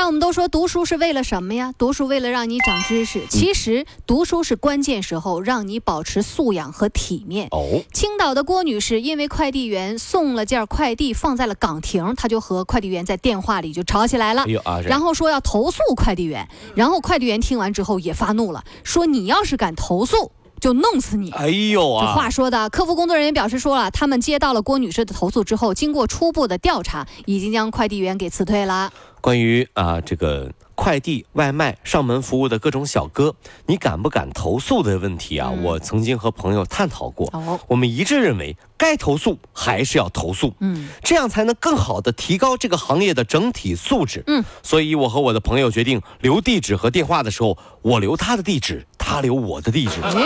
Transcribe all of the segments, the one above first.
通常我们都说读书是为了什么呀？读书为了让你长知识。其实读书是关键时候让你保持素养和体面。哦，青岛的郭女士因为快递员送了件快递放在了岗亭，她就和快递员在电话里就吵起来了哎。呦啊，然后说要投诉快递员，然后快递员听完之后也发怒了，说你要是敢投诉，就弄死你。哎呦这啊，话说的，客服工作人员表示说了，他们接到了郭女士的投诉之后，经过初步的调查，已经将快递员给辞退了。关于啊这个快递、外卖、上门服务的各种小哥，你敢不敢投诉的问题啊？嗯我曾经和朋友探讨过，哦，我们一致认为该投诉还是要投诉。嗯，这样才能更好的提高这个行业的整体素质。嗯，所以我和我的朋友决定留地址和电话的时候，我留他的地址，他留我的地址，哎，不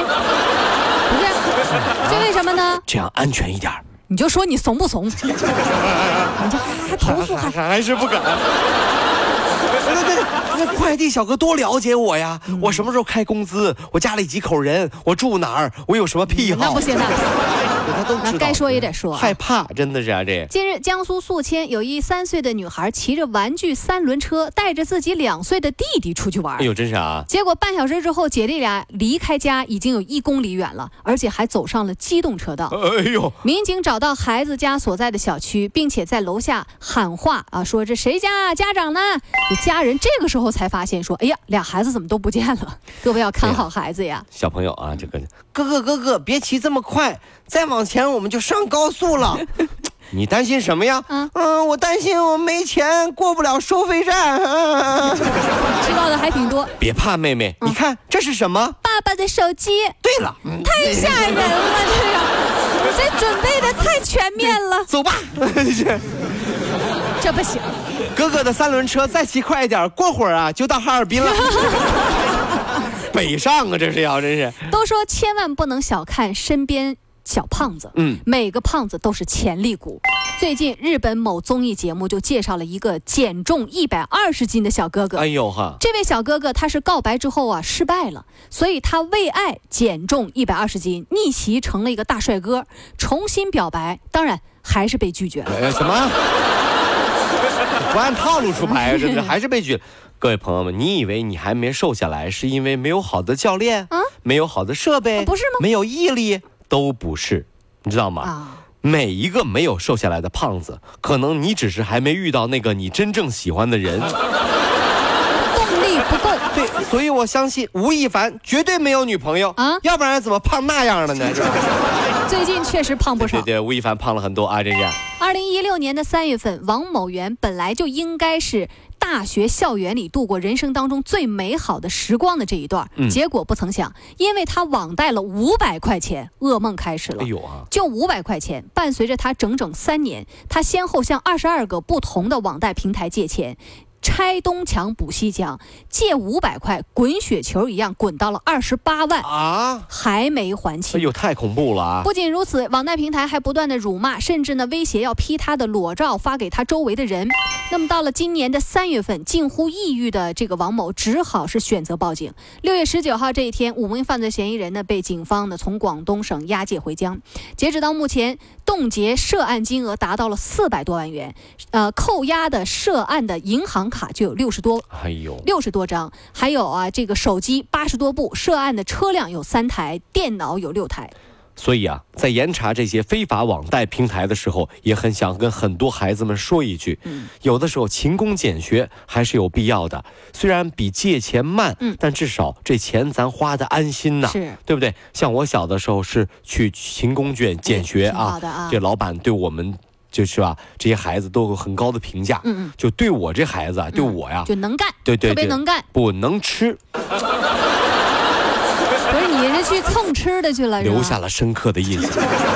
是，这为什么呢？这样安全一点儿。你就说你怂不怂？你这还还投诉还还还是不敢。对对对，那快递小哥多了解我呀！我什么时候开工资？我家里几口人？我住哪儿？我有什么癖好？那不行的。那该说也得说啊害怕，真的是啊，这近日，江苏宿迁有一三岁的女孩骑着玩具三轮车，带着自己两岁的弟弟出去玩哎。呦，真是啊！结果半小时之后，姐弟俩离开家已经有一公里远了，而且还走上了机动车道。哎呦，民警找到孩子家所在的小区，并且在楼下喊话啊，说这谁家啊？家长呢？这家人这个时候才发现说，哎呀，俩孩子怎么都不见了？各位要看好孩子呀！小朋友啊，这个哥哥哥哥，别骑这么快，再往前我们就上高速了。你担心什么呀？嗯嗯，我担心我没钱过不了收费站。嗯 知道的还挺多。别怕，妹妹，你看这是什么？爸爸的手机对了，嗯太吓人了，这个这准备的太全面了，走吧。这不行。哥哥的三轮车再骑快一点，过会儿啊就到哈尔滨了。北上啊，这是要真是。都说千万不能小看身边小胖子，嗯，每个胖子都是潜力股。最近日本某综艺节目就介绍了一个减重一百二十斤的小哥哥。哎呦哈，这位小哥哥他是告白之后啊失败了，所以他为爱减重一百二十斤，逆袭成了一个大帅哥，重新表白，当然还是被拒绝了。哎什么？不按套路出牌啊，真的还是被拒。各位朋友们，你以为你还没瘦下来，是因为没有好的教练，啊没有好的设备，啊不是吗没有毅力，都不是，你知道吗？啊，每一个没有瘦下来的胖子，可能你只是还没遇到那个你真正喜欢的人。动力不够。对，所以我相信吴亦凡绝对没有女朋友啊要不然怎么胖那样了呢？最近确实胖不少对。对，吴亦凡胖了很多啊，真是。二零一六年的三月份，王某元本来就应该是大学校园里度过人生当中最美好的时光的这一段，嗯结果不曾想，因为他网贷了五百块钱，噩梦开始了。哎呦啊，就五百块钱，伴随着他整整三年，他先后向二十二个不同的网贷平台借钱，拆东墙补西墙，借五百块，滚雪球一样滚到了二十八万，啊，还没还清哎。呦，太恐怖了啊！不仅如此，网贷平台还不断的辱骂，甚至呢威胁要批他的裸照发给他周围的人。那么到了今年的三月份，近乎抑郁的这个王某只好是选择报警。六月十九号这一天，五名犯罪嫌疑人呢被警方呢从广东省押解回疆。截止到目前，冻结涉案金额达到了四百多万元，呃，扣押的涉案的银行卡就有六十多哎呦，六十多张，还有啊，这个手机八十多部，涉案的车辆有三台，电脑有六台。所以啊，在严查这些非法网贷平台的时候，也很想跟很多孩子们说一句：嗯有的时候勤工俭学还是有必要的。虽然比借钱慢，嗯但至少这钱咱花的安心呐，是对不对？像我小的时候是去勤工俭俭学啊这老板对我们就是吧，这些孩子都有很高的评价。嗯嗯就对我这孩子啊，对我呀，就能干，特别对特别能干。不能吃，不是你是去蹭吃的去了，留下了深刻的印象。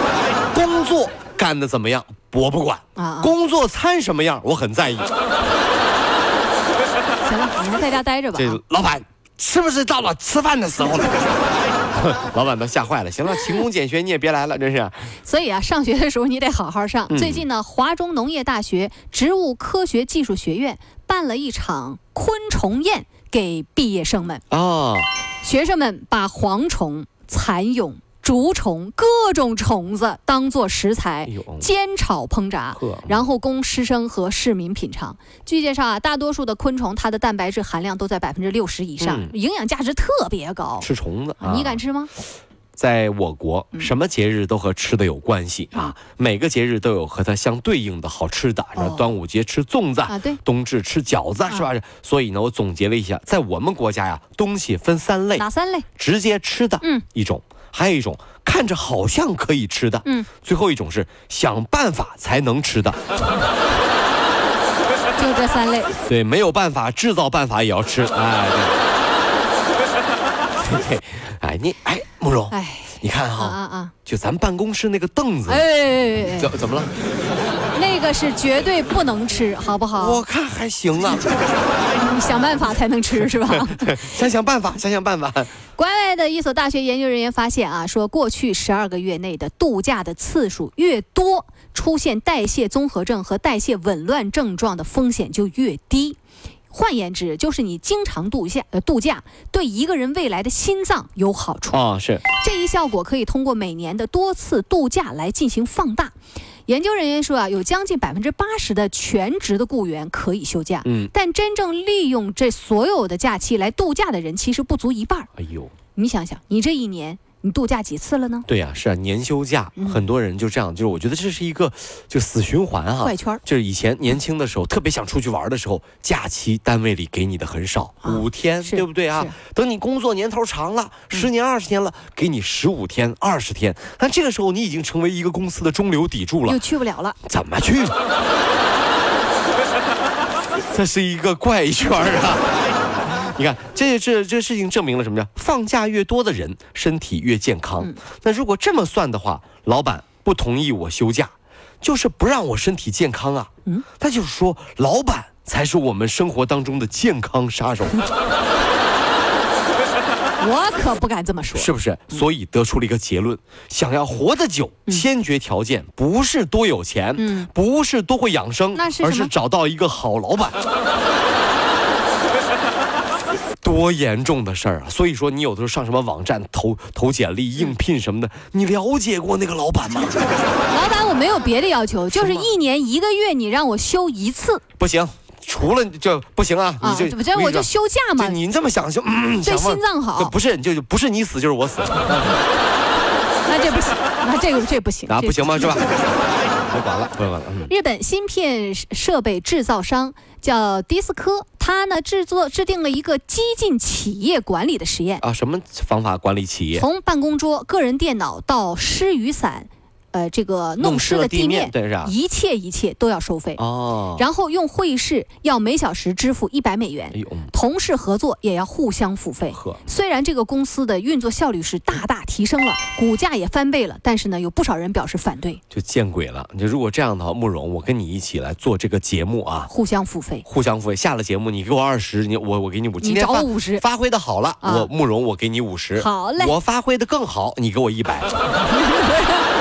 工作干的怎么样，我不管。啊啊工作餐什么样，我很在意。行了，你还在家待着吧。这啊老板是不是到了吃饭的时候了？老板都吓坏了。行了，勤工俭学你也别来了，真是。所以啊，上学的时候你得好好上。嗯最近呢，华中农业大学植物科学技术学院办了一场昆虫宴给毕业生们，哦，学生们把蝗虫、蚕蛹、竹虫各种虫子当做食材煎炒烹炸，然后供师生和市民品尝。据介绍啊，大多数的昆虫它的蛋白质含量都在百分之六十以上，嗯营养价值特别高。吃虫子，啊你敢吃吗？在我国，嗯什么节日都和吃的有关系啊，每个节日都有和它相对应的好吃的。端午节吃粽子，啊，对，冬至吃饺子，是吧？所以呢，我总结了一下，在我们国家呀，东西分三类：哪三类？直接吃的，嗯，一种；还有一种看着好像可以吃的，嗯，最后一种是想办法才能吃的。就这三类。对，没有办法，制造办法也要吃。哎，对，对，哎，你哎，慕容，哎，你看啊哈，啊啊！就咱办公室那个凳子，哎，怎怎么了？那个是绝对不能吃，好不好？我看还行啊，你想办法才能吃，是吧？想想办法，想想办法。国外的一所大学研究人员发现啊，说过去十二个月内的度假的次数越多，出现代谢综合症和代谢紊乱症状的风险就越低。换言之，就是你经常度假，呃，度假对一个人未来的心脏有好处。啊，是这一效果可以通过每年的多次度假来进行放大。研究人员说啊，有将近百分之八十的全职的雇员可以休假，嗯但真正利用这所有的假期来度假的人其实不足一半。哎呦，你想想，你这一年你度假几次了呢？对呀、是啊，年休假，嗯很多人就这样，就是我觉得这是一个就死循环啊。怪圈就是以前年轻的时候，特别想出去玩的时候，假期单位里给你的很少，啊五天，对不对啊？等你工作年头长了，十年、二十年了，给你十五天、二十天，但这个时候你已经成为一个公司的中流砥柱了又，去不了了。怎么去？这是一个怪圈啊！你看，这这这事情证明了什么呀？放假越多的人，身体越健康。嗯那如果这么算的话，老板不同意我休假，就是不让我身体健康啊。嗯，那就是说，老板才是我们生活当中的健康杀手，我可不敢这么说。是不是？所以得出了一个结论：想要活得久，先决条件不是多有钱，嗯不是多会养生，那是而是找到一个好老板。多严重的事儿啊！所以说，你有的时候上什么网站投投简历、应聘什么的，你了解过那个老板吗？老板，我没有别的要求，就是一年一个月你让我休一次不行，除了就不行啊！啊，你这不这我就休假嘛就。你这么想就嗯，对心脏好就不是就就不是你死就是我死 那这不行，那这个这不行啊，不行吗？是吧？不管了，不管了，嗯。日本芯片设备制造商叫迪斯科，它呢制作制定了一个激进企业管理的实验，啊，什么方法管理企业？从办公桌、个人电脑到湿雨伞，呃，这个弄湿了地面，对是吧？一切一切都要收费。哦，然后用会议室要每小时支付一百美元同事合作也要互相付费。呵，虽然这个公司的运作效率是大大提升了，股价也翻倍了，但是呢，有不少人表示反对，就见鬼了！你如果这样的话，慕容，我跟你一起来做这个节目啊，互相付费。互相付费。下了节目，你给我二十，你我我给你五。今你找我五十发挥的好了，啊我慕容我给你五十。好嘞我发挥的更好，你给我一百。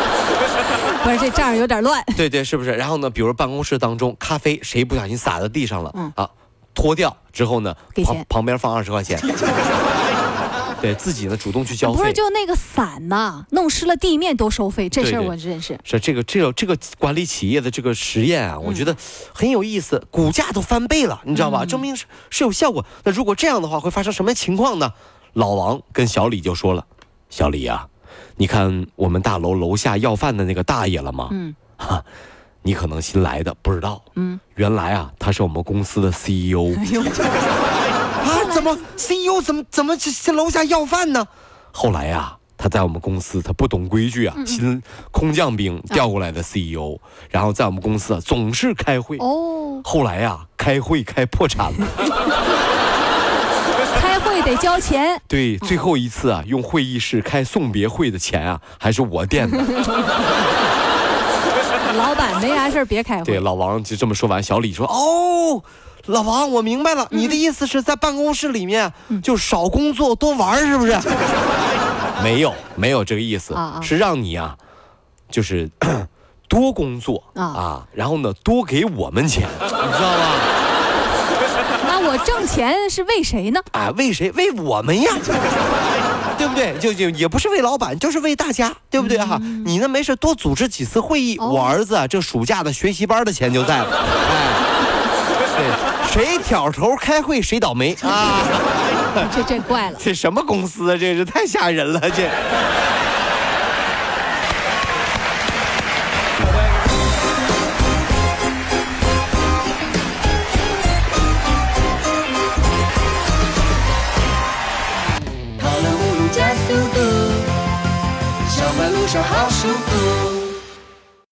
不是这账有点乱，对对，是不是？然后呢，比如办公室当中，咖啡谁不小心洒在地上了，嗯啊，脱掉之后呢，旁给旁边放二十块钱。对自己呢主动去交费。不是就那个伞呐，弄湿了地面都收费，这事儿我认识。是这个这个这个管理企业的这个实验啊，我觉得很有意思，股价都翻倍了，你知道吧？证明是是有效果。那如果这样的话，会发生什么情况呢？老王跟小李就说了：“小李呀、你看我们大楼楼下要饭的那个大爷了吗？嗯哈，你可能新来的不知道，嗯，原来啊他是我们公司的 CEO 啊，怎么 CEO 怎么怎么这这楼下要饭呢？后来呀、他在我们公司，他不懂规矩啊，新空降兵调过来的 CEO，、然后在我们公司啊总是开会。哦，后来呀、开会开破产了。得交钱，对，最后一次啊，用会议室开送别会的钱啊，还是我垫的。老板没啥事儿别开会。对，老王就这么说完，小李说：“哦，老王，我明白了，你的意思是在办公室里面就少工作多玩，是不是？” 没有没有这个意思，啊啊。是让你啊，就是 多工作啊。啊，然后呢多给我们钱，你知道吗？那我挣钱是为谁呢？啊，为谁？为我们呀，对不对？就就也不是为老板，就是为大家，对不对哈？你呢没事多组织几次会议，我儿子啊这暑假的学习班的钱就在了，哎，对，谁挑头开会谁倒霉啊！这这怪了。这什么公司啊？这是太吓人了，这。路上好舒服